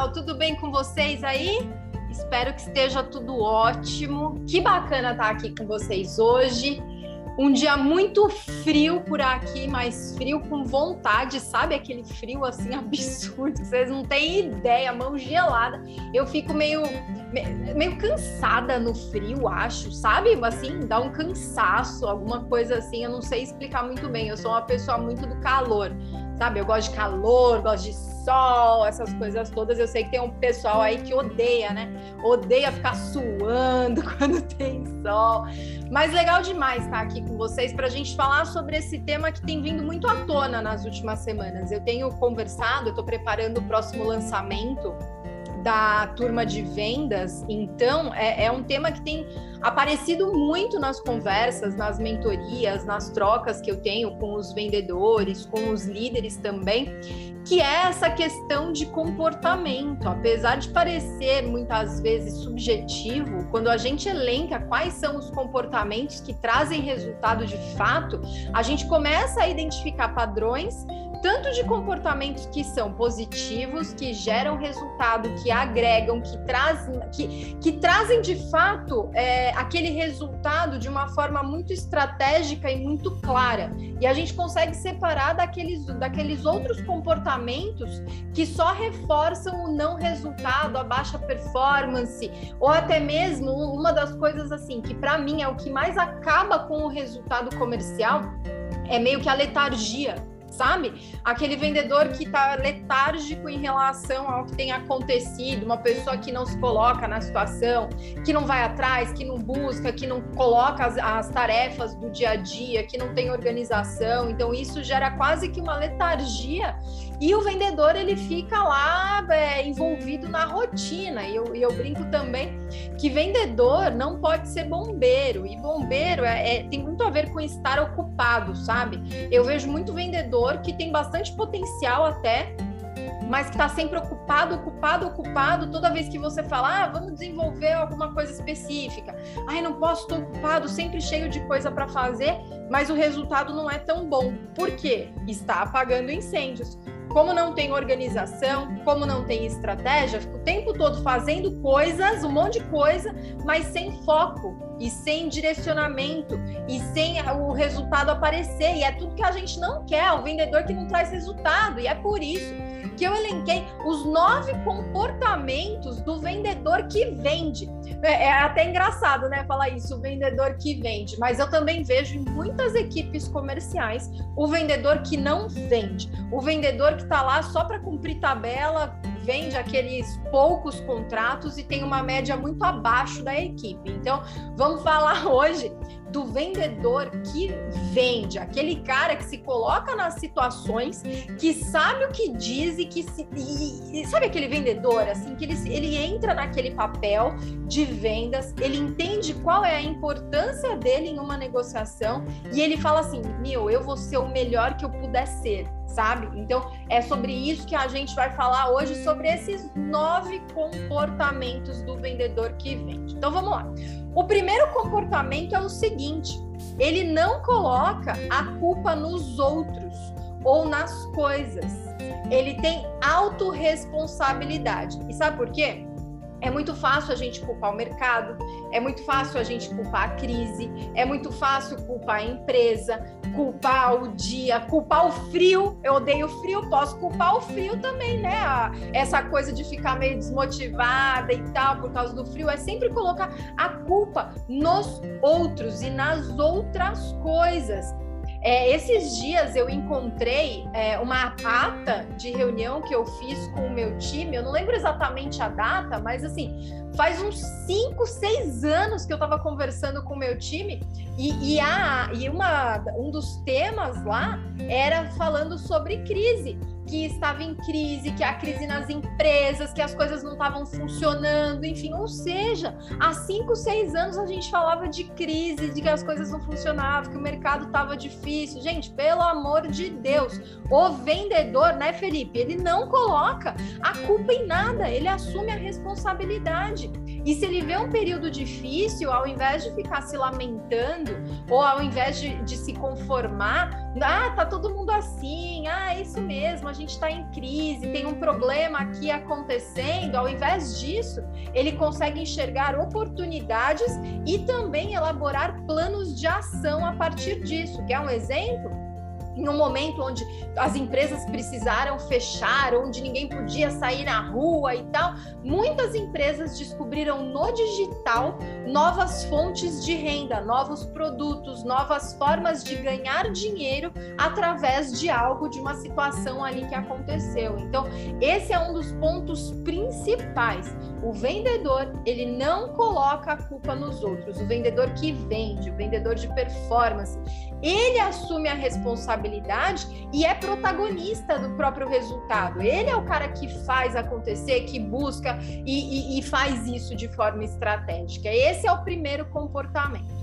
pessoal, tudo bem com vocês aí? Espero que esteja tudo ótimo. Que bacana estar aqui com vocês hoje. Um dia muito frio por aqui, mas frio com vontade, sabe? Aquele frio assim absurdo, vocês não têm ideia, mão gelada. Eu fico meio meio cansada no frio, acho, sabe? Assim, dá um cansaço, alguma coisa assim, eu não sei explicar muito bem. Eu sou uma pessoa muito do calor, sabe? Eu gosto de calor, gosto de sol, essas coisas todas. Eu sei que tem um pessoal aí que odeia, né? Odeia ficar suando quando tem sol. Mas legal demais estar aqui com vocês para a gente falar sobre esse tema que tem vindo muito à tona nas últimas semanas. Eu tenho conversado, eu estou preparando o próximo lançamento da turma de vendas, então é, é, um tema que tem aparecido muito nas conversas, nas mentorias, nas trocas que eu tenho com os vendedores, com os líderes também, que é essa questão de comportamento. Apesar de parecer muitas vezes subjetivo, quando a gente elenca quais são os comportamentos que trazem resultado de fato, a gente começa a identificar padrões tanto de comportamentos que são positivos, que geram resultado, que agregam, que trazem, que, que trazem de fato é, aquele resultado de uma forma muito estratégica e muito clara. E a gente consegue separar daqueles, daqueles outros comportamentos que só reforçam o não resultado, a baixa performance, ou até mesmo uma das coisas assim, que para mim é o que mais acaba com o resultado comercial, é meio que a letargia sabe? Aquele vendedor que está letárgico em relação ao que tem acontecido, uma pessoa que não se coloca na situação, que não vai atrás, que não busca, que não coloca as, as tarefas do dia a dia, que não tem organização. Então, isso gera quase que uma letargia e o vendedor ele fica lá é, envolvido na rotina. E eu, eu, brinco também que vendedor não pode ser bombeiro. E bombeiro é, é, tem muito a ver com estar ocupado, sabe? Eu vejo muito vendedor que tem bastante potencial até, mas que está sempre ocupado, ocupado, ocupado. Toda vez que você fala, ah, vamos desenvolver alguma coisa específica, ai, não posso, estou ocupado, sempre cheio de coisa para fazer, mas o resultado não é tão bom. Por quê? Está apagando incêndios como não tem organização, como não tem estratégia, fica o tempo todo fazendo coisas, um monte de coisa, mas sem foco e sem direcionamento e sem o resultado aparecer. E é tudo que a gente não quer, o vendedor que não traz resultado. E é por isso que eu elenquei os nove comportamentos do vendedor que vende. É, é, até engraçado, né, falar isso, o vendedor que vende, mas eu também vejo em muitas equipes comerciais o vendedor que não vende, o vendedor que está lá só para cumprir tabela, vende aqueles poucos contratos e tem uma média muito abaixo da equipe. Então, vamos falar hoje do vendedor que vende, aquele cara que se coloca nas situações, que sabe o que diz e que se, e, e, sabe aquele vendedor assim que ele, ele entra naquele papel de vendas, ele entende qual é a importância dele em uma negociação e ele fala assim, meu, eu vou ser o melhor que eu puder ser sabe? Então, é sobre isso que a gente vai falar hoje, sobre esses nove comportamentos do vendedor que vende. Então, vamos lá. O primeiro comportamento é o seguinte: ele não coloca a culpa nos outros ou nas coisas. Ele tem autorresponsabilidade. E sabe por quê? É muito fácil a gente culpar o mercado, é muito fácil a gente culpar a crise, é muito fácil culpar a empresa, culpar o dia, culpar o frio. Eu odeio o frio, posso culpar o frio também, né? Essa coisa de ficar meio desmotivada e tal por causa do frio é sempre colocar a culpa nos outros e nas outras coisas. É, esses dias eu encontrei é, uma ata de reunião que eu fiz com o meu time, eu não lembro exatamente a data, mas assim, faz uns 5, 6 anos que eu estava conversando com o meu time e, e, a, e uma, um dos temas lá era falando sobre crise que estava em crise, que a crise nas empresas, que as coisas não estavam funcionando, enfim, ou seja, há cinco, seis anos a gente falava de crise, de que as coisas não funcionavam, que o mercado estava difícil. Gente, pelo amor de Deus, o vendedor, né, Felipe, ele não coloca a culpa em nada, ele assume a responsabilidade. E se ele vê um período difícil, ao invés de ficar se lamentando, ou ao invés de, de se conformar, ah, tá todo mundo assim, ah, é isso mesmo, a gente está em crise, tem um problema aqui acontecendo, ao invés disso, ele consegue enxergar oportunidades e também elaborar planos de ação a partir disso. Quer um exemplo? Em um momento onde as empresas precisaram fechar, onde ninguém podia sair na rua e tal, muitas empresas descobriram no digital novas fontes de renda, novos produtos, novas formas de ganhar dinheiro através de algo, de uma situação ali que aconteceu. Então, esse é um dos pontos principais. O vendedor, ele não coloca a culpa nos outros. O vendedor que vende, o vendedor de performance, ele assume a responsabilidade e é protagonista do próprio resultado. Ele é o cara que faz acontecer, que busca e, e, e faz isso de forma estratégica. Esse é o primeiro comportamento.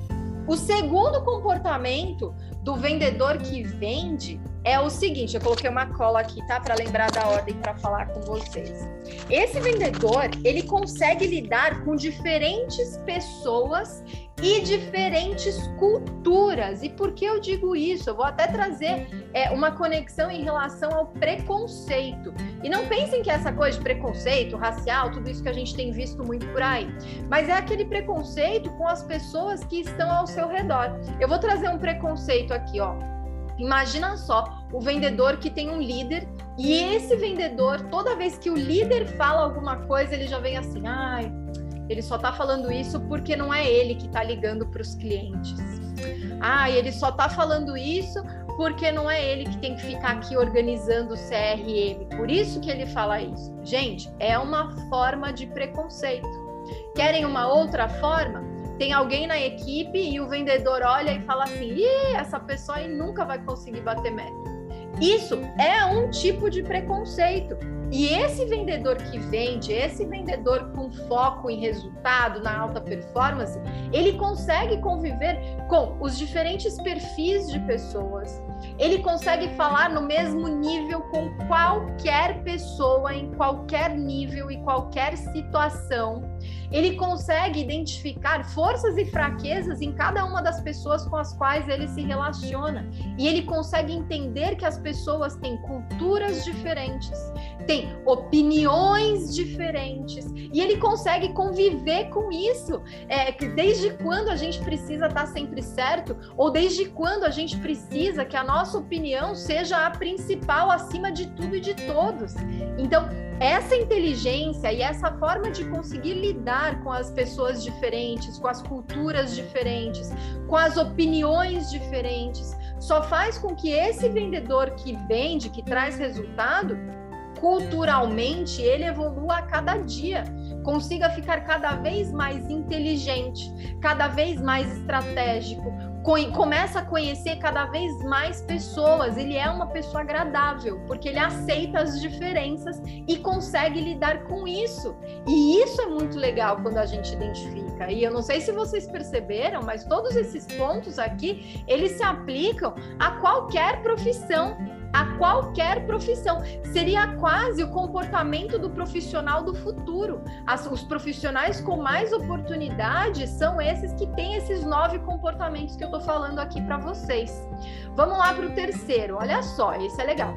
O segundo comportamento do vendedor que vende é o seguinte, eu coloquei uma cola aqui, tá, para lembrar da ordem para falar com vocês. Esse vendedor, ele consegue lidar com diferentes pessoas e diferentes culturas. E por que eu digo isso? Eu vou até trazer é, uma conexão em relação ao preconceito. E não pensem que essa coisa de preconceito racial, tudo isso que a gente tem visto muito por aí, mas é aquele preconceito com as pessoas que estão ao seu redor. Eu vou trazer um preconceito aqui, ó. Imagina só o vendedor que tem um líder e esse vendedor, toda vez que o líder fala alguma coisa, ele já vem assim, ai, ele só está falando isso porque não é ele que está ligando para os clientes. Ah, ele só está falando isso porque não é ele que tem que ficar aqui organizando o CRM. Por isso que ele fala isso. Gente, é uma forma de preconceito. Querem uma outra forma? Tem alguém na equipe e o vendedor olha e fala assim: Ih, essa pessoa aí nunca vai conseguir bater meta. Isso é um tipo de preconceito. E esse vendedor que vende, esse vendedor com foco em resultado, na alta performance, ele consegue conviver com os diferentes perfis de pessoas. Ele consegue falar no mesmo nível com qualquer pessoa, em qualquer nível e qualquer situação ele consegue identificar forças e fraquezas em cada uma das pessoas com as quais ele se relaciona. E ele consegue entender que as pessoas têm culturas diferentes, têm opiniões diferentes, e ele consegue conviver com isso. É, desde quando a gente precisa estar sempre certo, ou desde quando a gente precisa que a nossa opinião seja a principal acima de tudo e de todos. Então, essa inteligência e essa forma de conseguir lidar com as pessoas diferentes, com as culturas diferentes, com as opiniões diferentes, só faz com que esse vendedor que vende, que traz resultado, culturalmente ele evolua a cada dia, consiga ficar cada vez mais inteligente, cada vez mais estratégico, começa a conhecer cada vez mais pessoas. Ele é uma pessoa agradável, porque ele aceita as diferenças e consegue lidar com isso. E isso é muito legal quando a gente identifica. E eu não sei se vocês perceberam, mas todos esses pontos aqui, eles se aplicam a qualquer profissão a qualquer profissão. Seria quase o comportamento do profissional do futuro. As, os profissionais com mais oportunidades são esses que têm esses nove comportamentos que eu estou falando aqui para vocês. Vamos lá para o terceiro. Olha só, esse é legal.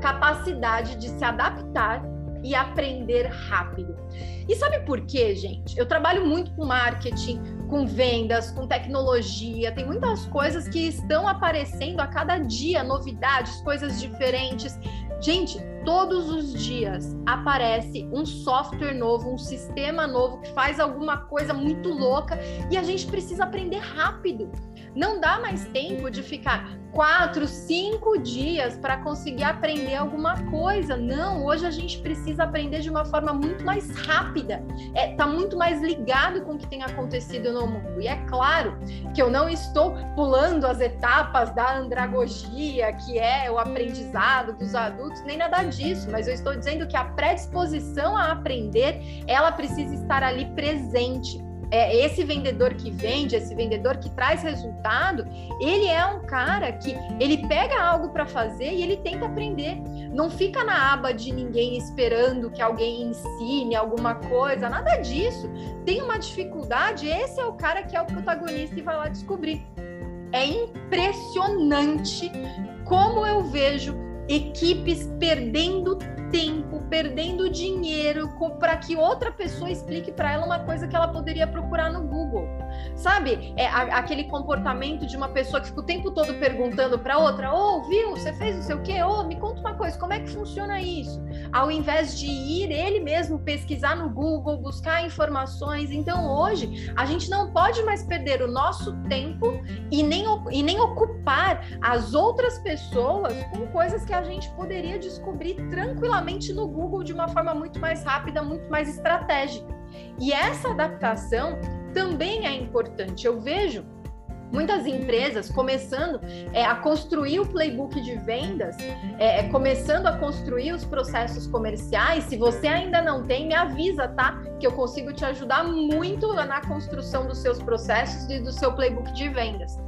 Capacidade de se adaptar e aprender rápido. E sabe por quê, gente? Eu trabalho muito com marketing, com vendas, com tecnologia, tem muitas coisas que estão aparecendo a cada dia, novidades, coisas diferentes. Gente, todos os dias aparece um software novo, um sistema novo que faz alguma coisa muito louca e a gente precisa aprender rápido. Não dá mais tempo de ficar quatro, cinco dias para conseguir aprender alguma coisa. Não, hoje a gente precisa aprender de uma forma muito mais rápida. É, tá muito mais ligado com o que tem acontecido no mundo. E é claro que eu não estou pulando as etapas da andragogia, que é o aprendizado dos adultos, nem nada disso, mas eu estou dizendo que a predisposição a aprender, ela precisa estar ali presente é, esse vendedor que vende, esse vendedor que traz resultado, ele é um cara que ele pega algo para fazer e ele tenta aprender. Não fica na aba de ninguém esperando que alguém ensine alguma coisa, nada disso. Tem uma dificuldade, esse é o cara que é o protagonista e vai lá descobrir. É impressionante como eu vejo equipes perdendo tempo, perdendo dinheiro para que outra pessoa explique para ela uma coisa que ela poderia procurar no Google. Sabe? É a, aquele comportamento de uma pessoa que fica o tempo todo perguntando para outra: "Ô, oh, viu? Você fez não sei o quê? Ô, oh, me conta uma coisa, como é que funciona isso?" Ao invés de ir ele mesmo pesquisar no Google, buscar informações. Então, hoje, a gente não pode mais perder o nosso tempo e nem, e nem ocupar as outras pessoas com coisas que a gente poderia descobrir tranquilamente no Google de uma forma muito mais rápida, muito mais estratégica. E essa adaptação também é importante. Eu vejo muitas empresas começando é, a construir o playbook de vendas, é, é, começando a construir os processos comerciais. Se você ainda não tem, me avisa, tá? Que eu consigo te ajudar muito na construção dos seus processos e do seu playbook de vendas.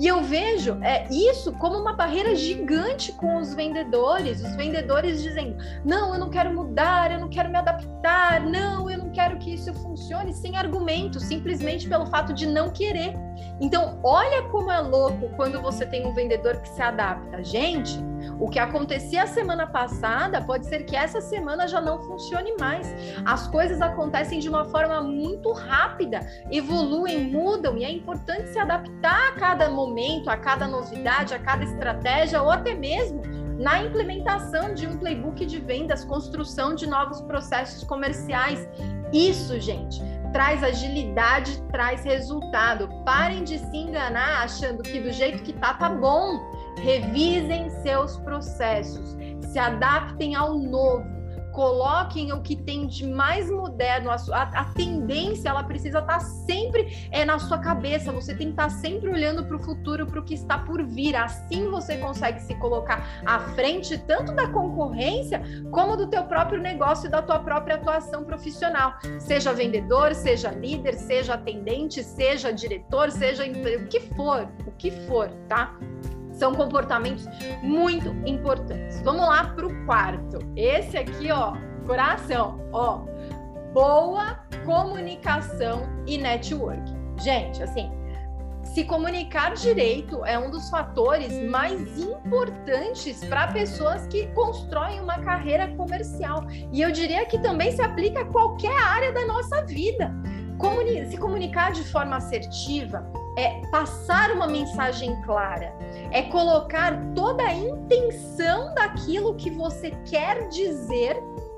E eu vejo é, isso como uma barreira gigante com os vendedores, os vendedores dizendo: não, eu não quero mudar, eu não quero me adaptar, não, eu não quero que isso funcione, sem argumento, simplesmente pelo fato de não querer. Então, olha como é louco quando você tem um vendedor que se adapta. Gente, o que acontecia semana passada pode ser que essa semana já não funcione mais. As coisas acontecem de uma forma muito rápida, evoluem, mudam e é importante se adaptar a cada momento, a cada novidade, a cada estratégia ou até mesmo na implementação de um playbook de vendas, construção de novos processos comerciais. Isso, gente, traz agilidade, traz resultado. Parem de se enganar achando que do jeito que tá, tá bom. Revisem seus processos, se adaptem ao novo coloquem o que tem de mais moderno. A, a, tendência ela precisa estar tá sempre é na sua cabeça. Você tem que estar tá sempre olhando para o futuro, para o que está por vir. Assim você consegue se colocar à frente tanto da concorrência como do teu próprio negócio e da tua própria atuação profissional. Seja vendedor, seja líder, seja atendente, seja diretor, seja o que for, o que for, tá? São comportamentos muito importantes. Vamos lá para o quarto. Esse aqui, ó, coração, ó. Boa comunicação e network. Gente, assim, se comunicar direito é um dos fatores mais importantes para pessoas que constroem uma carreira comercial. E eu diria que também se aplica a qualquer área da nossa vida. Comuni se comunicar de forma assertiva é passar uma mensagem clara, é colocar toda a intenção daquilo que você quer dizer,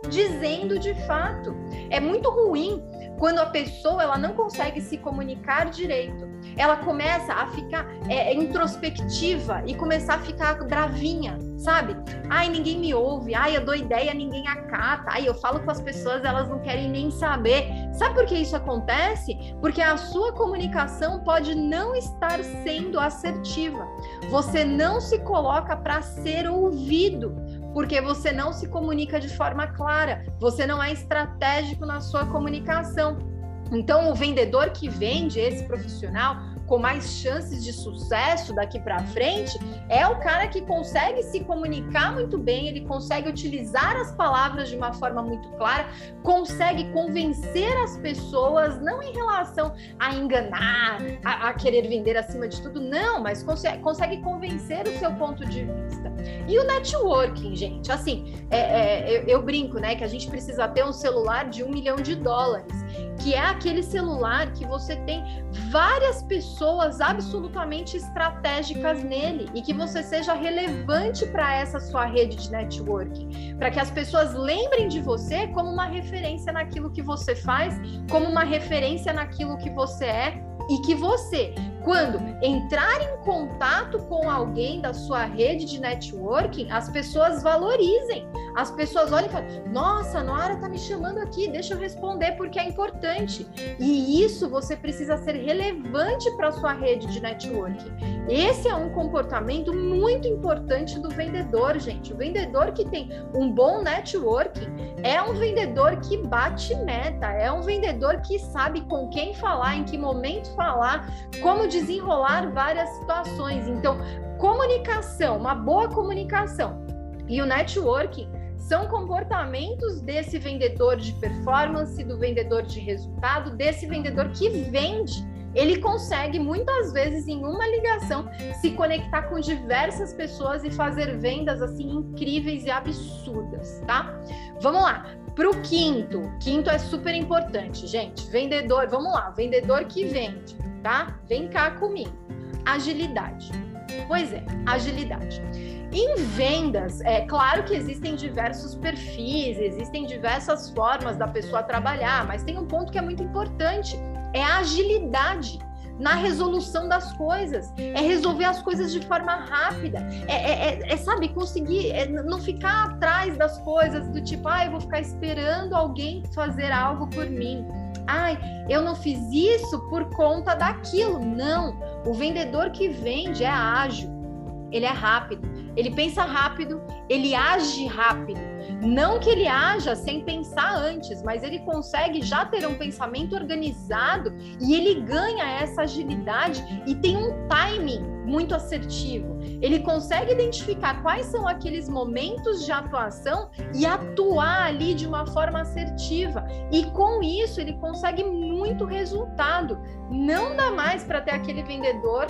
dizendo de fato. É muito ruim quando a pessoa ela não consegue se comunicar direito, ela começa a ficar é, introspectiva e começar a ficar bravinha, sabe? Ai, ninguém me ouve, ai, eu dou ideia, ninguém acata, ai, eu falo com as pessoas, elas não querem nem saber. Sabe por que isso acontece? Porque a sua comunicação pode não estar sendo assertiva. Você não se coloca para ser ouvido porque você não se comunica de forma clara, você não é estratégico na sua comunicação. Então, o vendedor que vende, esse profissional, com mais chances de sucesso daqui para frente é o cara que consegue se comunicar muito bem, ele consegue utilizar as palavras de uma forma muito clara, consegue convencer as pessoas, não em relação a enganar, a, a querer vender acima de tudo, não, mas consegue, consegue convencer o seu ponto de vista. E o networking, gente, assim, é, é, eu, eu brinco, né, que a gente precisa ter um celular de um milhão de dólares, que é aquele celular que você tem várias pessoas absolutamente estratégicas nele e que você seja relevante para essa sua rede de networking, para que as pessoas lembrem de você como uma referência naquilo que você faz, como uma referência naquilo que você é e que você Quando entrar em contato com alguém da sua rede de networking, as pessoas valorizem. As pessoas olham e falam: Nossa, a Noara tá me chamando aqui, deixa eu responder porque é importante. E isso você precisa ser relevante para a sua rede de networking. Esse é um comportamento muito importante do vendedor, gente. O vendedor que tem um bom networking é um vendedor que bate meta, é um vendedor que sabe com quem falar, em que momento falar, como desenrolar várias situações. Então, comunicação, uma boa comunicação e o networking são comportamentos desse vendedor de performance, do vendedor de resultado, desse vendedor que vende. Ele consegue muitas vezes em uma ligação se conectar com diversas pessoas e fazer vendas assim incríveis e absurdas, tá? Vamos lá. Para o quinto, quinto é super importante, gente. Vendedor, vamos lá, vendedor que vende, tá? Vem cá comigo. Agilidade. Pois é, agilidade. Em vendas, é claro que existem diversos perfis, existem diversas formas da pessoa trabalhar, mas tem um ponto que é muito importante: é a agilidade na resolução das coisas, é resolver as coisas de forma rápida, é, é, é, é sabe, conseguir é, não ficar atrás das coisas do tipo, ah, eu vou ficar esperando alguém fazer algo por mim. Ai, eu não fiz isso por conta daquilo. Não, o vendedor que vende é ágil, ele é rápido, ele pensa rápido, ele age rápido. Não que ele haja sem pensar antes, mas ele consegue já ter um pensamento organizado e ele ganha essa agilidade e tem um timing muito assertivo. Ele consegue identificar quais são aqueles momentos de atuação e atuar ali de uma forma assertiva. E com isso ele consegue muito resultado. Não dá mais para ter aquele vendedor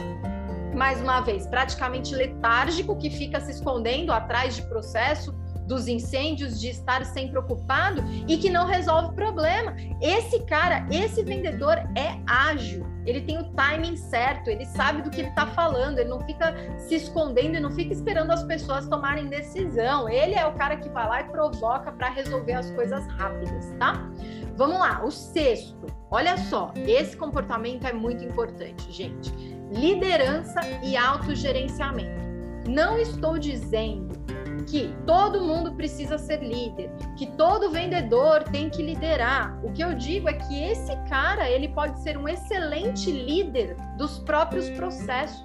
mais uma vez, praticamente letárgico, que fica se escondendo atrás de processo dos incêndios, de estar sempre ocupado e que não resolve o problema. Esse cara, esse vendedor é ágil, ele tem o timing certo, ele sabe do que ele está falando, ele não fica se escondendo e não fica esperando as pessoas tomarem decisão. Ele é o cara que vai lá e provoca para resolver as coisas rápidas, tá? Vamos lá, o sexto. Olha só, esse comportamento é muito importante, gente liderança e autogerenciamento. Não estou dizendo que todo mundo precisa ser líder, que todo vendedor tem que liderar. O que eu digo é que esse cara, ele pode ser um excelente líder dos próprios processos,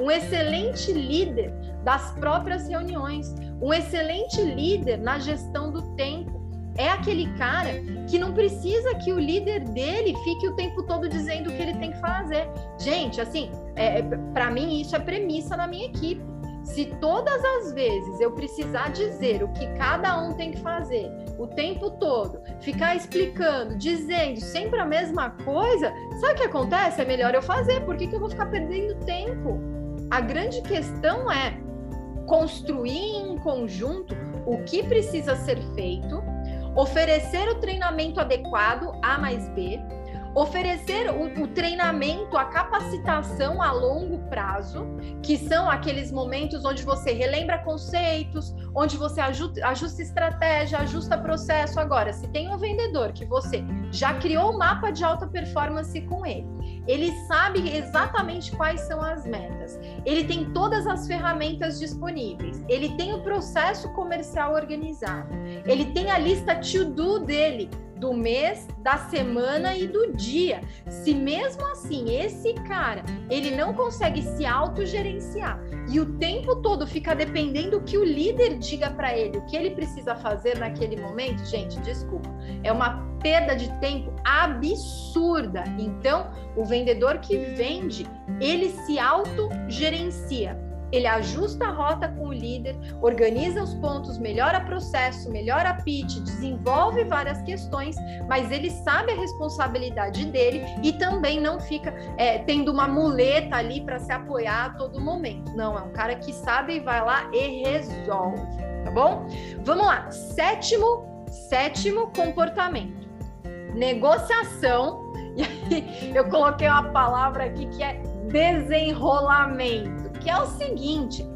um excelente líder das próprias reuniões, um excelente líder na gestão do tempo é aquele cara que não precisa que o líder dele fique o tempo todo dizendo o que ele tem que fazer. Gente, assim, é, é para mim isso é premissa na minha equipe. Se todas as vezes eu precisar dizer o que cada um tem que fazer o tempo todo, ficar explicando, dizendo sempre a mesma coisa, sabe o que acontece? É melhor eu fazer. Por que, que eu vou ficar perdendo tempo? A grande questão é construir em conjunto o que precisa ser feito oferecer o treinamento adequado A mais B, oferecer o, o, treinamento, a capacitação a longo prazo, que são aqueles momentos onde você relembra conceitos, onde você ajusta, ajusta estratégia, ajusta processo. Agora, se tem um vendedor que você já criou o um mapa de alta performance com ele, ele sabe exatamente quais são as metas, ele tem todas as ferramentas disponíveis, ele tem o processo comercial organizado, ele tem a lista to-do dele do mês, da semana e do dia. Se mesmo assim esse cara ele não consegue se autogerenciar e o tempo todo fica dependendo que o líder diga para ele o que ele precisa fazer naquele momento, gente, desculpa, é uma perda de tempo absurda. Então, o vendedor que vende, ele se autogerencia ele ajusta a rota com o líder, organiza os pontos, melhora processo, melhora pitch, desenvolve várias questões, mas ele sabe a responsabilidade dele e também não fica é, tendo uma muleta ali para se apoiar a todo momento. Não, é um cara que sabe e vai lá e resolve, tá bom? Vamos lá. Sétimo, sétimo comportamento. Negociação. E aí eu coloquei uma palavra aqui que é desenrolamento que é o seguinte: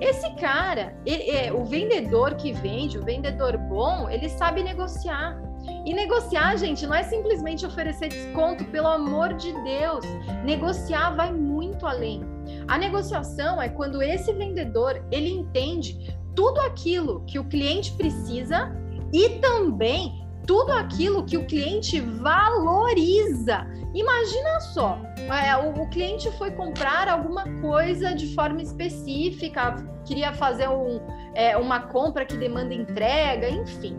esse cara, ele, é, o vendedor que vende, o vendedor bom, ele sabe negociar. E negociar, gente, não é simplesmente oferecer desconto, pelo amor de Deus. Negociar vai muito além. A negociação é quando esse vendedor, ele entende tudo aquilo que o cliente precisa e também tudo aquilo que o cliente valoriza. Imagina só, é, o, o, cliente foi comprar alguma coisa de forma específica, queria fazer um, é, uma compra que demanda entrega, enfim.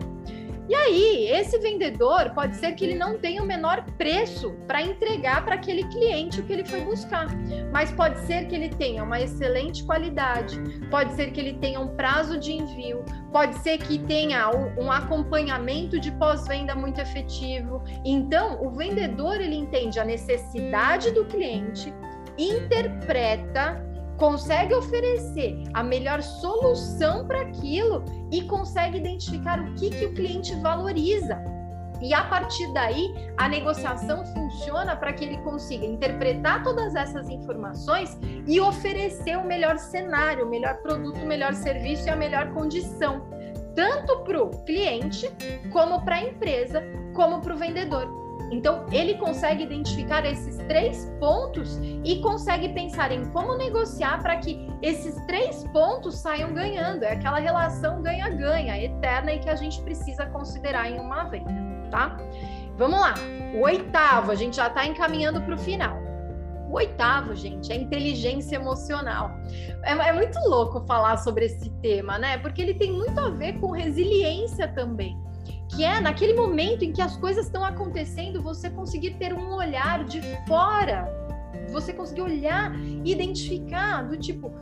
E aí, esse vendedor pode ser que ele não tenha o menor preço para entregar para aquele cliente o que ele foi buscar, mas pode ser que ele tenha uma excelente qualidade, pode ser que ele tenha um prazo de envio, pode ser que tenha um acompanhamento de pós-venda muito efetivo. Então, o vendedor ele entende a necessidade do cliente, interpreta consegue oferecer a melhor solução para aquilo e consegue identificar o que, que o cliente valoriza. E a partir daí, a negociação funciona para que ele consiga interpretar todas essas informações e oferecer o melhor cenário, o melhor produto, o melhor serviço e a melhor condição, tanto para o cliente, como para a empresa, como para o vendedor. Então, ele consegue identificar esses três pontos e consegue pensar em como negociar para que esses três pontos saiam ganhando. É aquela relação ganha-ganha eterna e que a gente precisa considerar em uma venda, tá? Vamos lá. O oitavo, a gente já está encaminhando para o final. O oitavo, gente, é inteligência emocional. É, é, muito louco falar sobre esse tema, né? Porque ele tem muito a ver com resiliência também que é naquele momento em que as coisas estão acontecendo, você conseguir ter um olhar de fora, você conseguir olhar e identificar do tipo,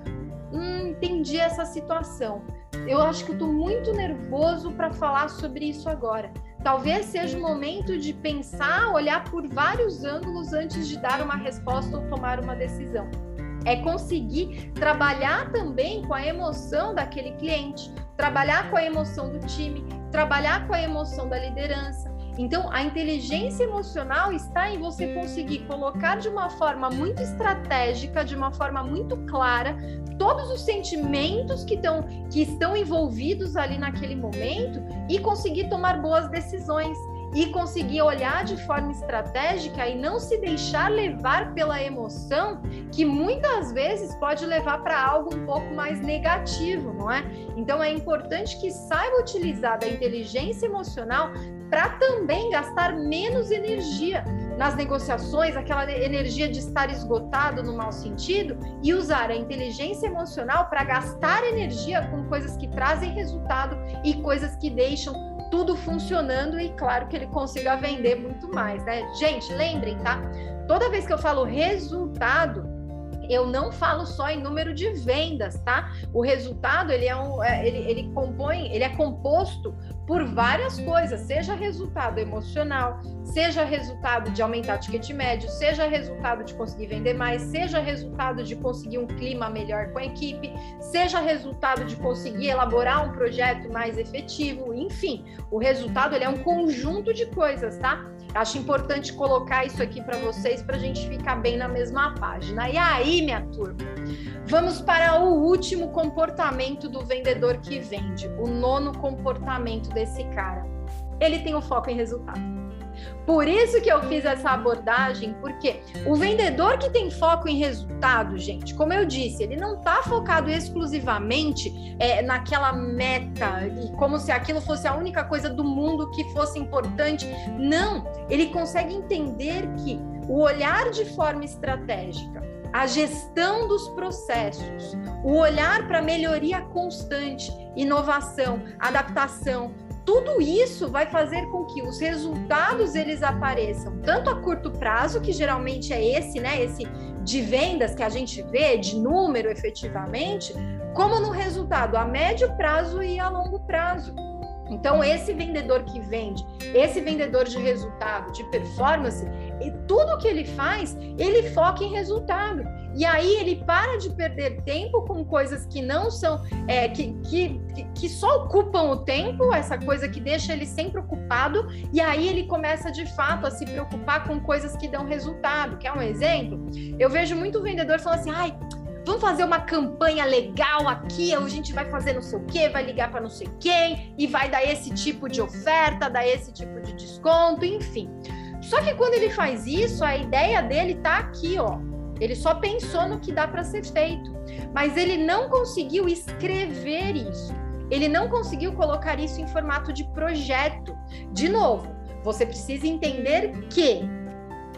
hum, entendi essa situação. Eu acho que eu estou muito nervoso para falar sobre isso agora. Talvez seja o momento de pensar, olhar por vários ângulos antes de dar uma resposta ou tomar uma decisão. É conseguir trabalhar também com a emoção daquele cliente, trabalhar com a emoção do time, trabalhar com a emoção da liderança. Então, a inteligência emocional está em você conseguir colocar de uma forma muito estratégica, de uma forma muito clara, todos os sentimentos que, estão que estão envolvidos ali naquele momento e conseguir tomar boas decisões e conseguir olhar de forma estratégica e não se deixar levar pela emoção, que muitas vezes pode levar para algo um pouco mais negativo, não é? Então é importante que saiba utilizar da inteligência emocional para também gastar menos energia nas negociações, aquela energia de estar esgotado no mau sentido, e usar a inteligência emocional para gastar energia com coisas que trazem resultado e coisas que deixam tudo funcionando e claro que ele consiga vender muito mais, né? Gente, lembrem, tá? Toda vez que eu falo resultado, eu não falo só em número de vendas, tá? O resultado ele é um, é, ele, ele compõe, ele é composto por várias coisas, seja resultado emocional, seja resultado de aumentar o ticket médio, seja resultado de conseguir vender mais, seja resultado de conseguir um clima melhor com a equipe, seja resultado de conseguir elaborar um projeto mais efetivo, enfim, o resultado ele é um conjunto de coisas, tá? Acho importante colocar isso aqui para vocês para a gente ficar bem na mesma página. E aí, minha turma, vamos para o último comportamento do vendedor que vende, o nono comportamento desse cara. Ele tem o foco em resultado. Por isso que eu fiz essa abordagem, porque o vendedor que tem foco em resultado, gente, como eu disse, ele não está focado exclusivamente é, naquela meta e como se aquilo fosse a única coisa do mundo que fosse importante. Não, ele consegue entender que o olhar de forma estratégica, a gestão dos processos, o olhar para melhoria constante, inovação, adaptação, tudo isso vai fazer com que os resultados eles apareçam tanto a curto prazo, que geralmente é esse, né, esse de vendas que a gente vê, de número efetivamente, como no resultado a médio prazo e a longo prazo. Então, esse vendedor que vende, esse vendedor de resultado, de performance, tudo que ele faz, ele foca em resultado. E aí ele para de perder tempo com coisas que não são, é, que, que, que só ocupam o tempo, essa coisa que deixa ele sempre ocupado, e aí ele começa de fato a se preocupar com coisas que dão resultado. Quer um exemplo? Eu vejo muito vendedor falando assim, ai vamos fazer uma campanha legal aqui, a gente vai fazer não sei o quê, vai ligar para não sei quem e vai dar esse tipo de oferta, dar esse tipo de desconto, enfim. Só que quando ele faz isso, a ideia dele tá aqui, ó. Ele só pensou no que dá para ser feito, mas ele não conseguiu escrever isso. Ele não conseguiu colocar isso em formato de projeto. De novo, você precisa entender que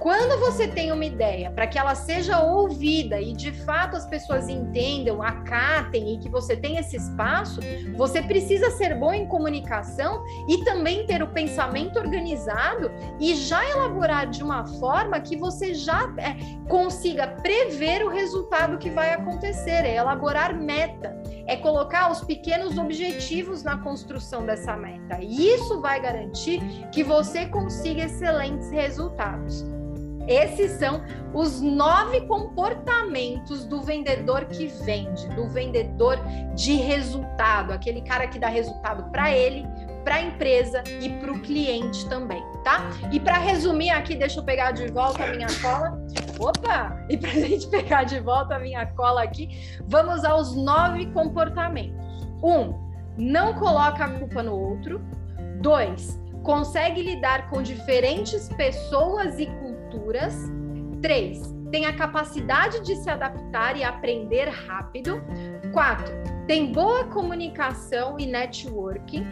quando você tem uma ideia para que ela seja ouvida e de fato as pessoas entendam, acatem e que você tenha esse espaço, você precisa ser bom em comunicação e também ter o pensamento organizado e já elaborar de uma forma que você já é, consiga prever o resultado que vai acontecer, é elaborar meta, é colocar os pequenos objetivos na construção dessa meta. E isso vai garantir que você consiga excelentes resultados. Esses são os nove comportamentos do vendedor que vende, do vendedor de resultado, aquele cara que dá resultado para ele, para a empresa e para o cliente também, tá? E para resumir aqui, deixa eu pegar de volta a minha cola. Opa! E para a gente pegar de volta a minha cola aqui, vamos aos nove comportamentos. Um, não coloca a culpa no outro. Dois, consegue lidar com diferentes pessoas e culturas. Três, tem a capacidade de se adaptar e aprender rápido. Quatro, tem boa comunicação e networking.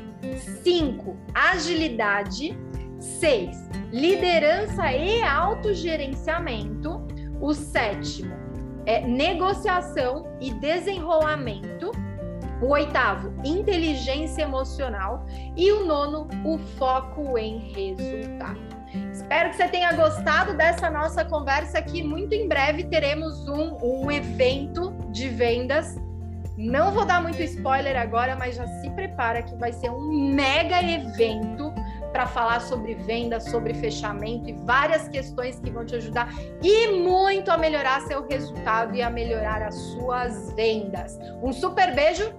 Cinco, agilidade. Seis, liderança e autogerenciamento. O sétimo é negociação e desenrolamento. O oitavo, inteligência emocional. E o nono, o foco em resultado. Espero que você tenha gostado dessa nossa conversa aqui. Muito em breve teremos um, um evento de vendas. Não vou dar muito spoiler agora, mas já se prepara que vai ser um mega evento para falar sobre venda, sobre fechamento e várias questões que vão te ajudar e muito a melhorar seu resultado e a melhorar as suas vendas. Um super beijo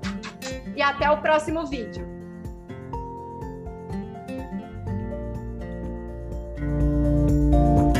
e até o próximo vídeo. Música